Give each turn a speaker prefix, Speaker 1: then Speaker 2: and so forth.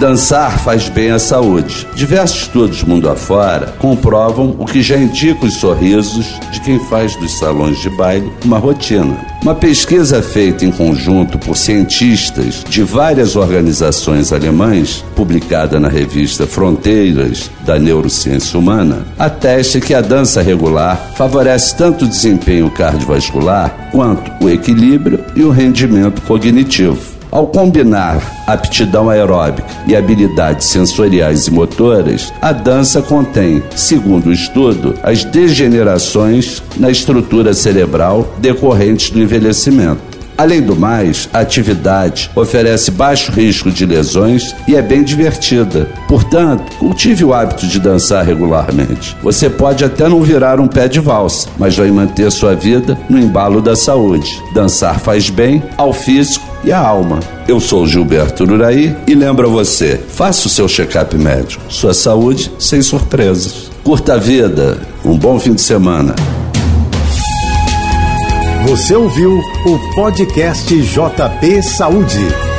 Speaker 1: Dançar faz bem à saúde. Diversos estudos mundo afora comprovam o que já indica os sorrisos de quem faz dos salões de baile uma rotina. Uma pesquisa feita em conjunto por cientistas de várias organizações alemães, publicada na revista Fronteiras da Neurociência Humana, atesta que a dança regular favorece tanto o desempenho cardiovascular quanto o equilíbrio e o rendimento cognitivo. Ao combinar aptidão aeróbica e habilidades sensoriais e motoras, a dança contém, segundo o estudo, as degenerações na estrutura cerebral decorrentes do envelhecimento. Além do mais, a atividade oferece baixo risco de lesões e é bem divertida. Portanto, cultive o hábito de dançar regularmente. Você pode até não virar um pé de valsa, mas vai manter sua vida no embalo da saúde. Dançar faz bem ao físico e à alma. Eu sou Gilberto Uraí e lembro a você: faça o seu check-up médico. Sua saúde sem surpresas. Curta a vida. Um bom fim de semana.
Speaker 2: Você ouviu o podcast JP Saúde.